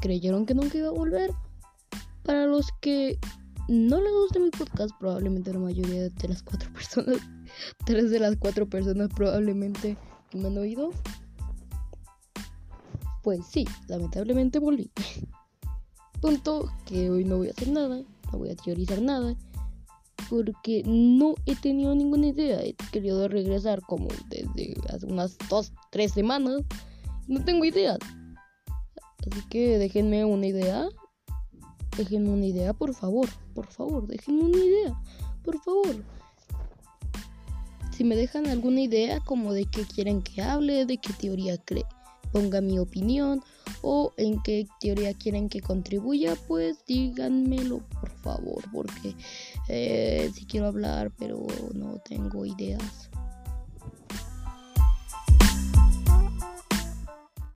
¿creyeron que nunca iba a volver? Para los que no les gusta mi podcast, probablemente la mayoría de las cuatro personas, tres de las cuatro personas probablemente que me han oído, pues sí, lamentablemente volví. Punto que hoy no voy a hacer nada, no voy a teorizar nada, porque no he tenido ninguna idea. He querido regresar como desde hace unas dos, tres semanas. No tengo ideas. Así que déjenme una idea. Déjenme una idea, por favor. Por favor, déjenme una idea. Por favor. Si me dejan alguna idea como de qué quieren que hable, de qué teoría cree ponga mi opinión o en qué teoría quieren que contribuya, pues díganmelo por favor, porque eh, si quiero hablar, pero no tengo ideas.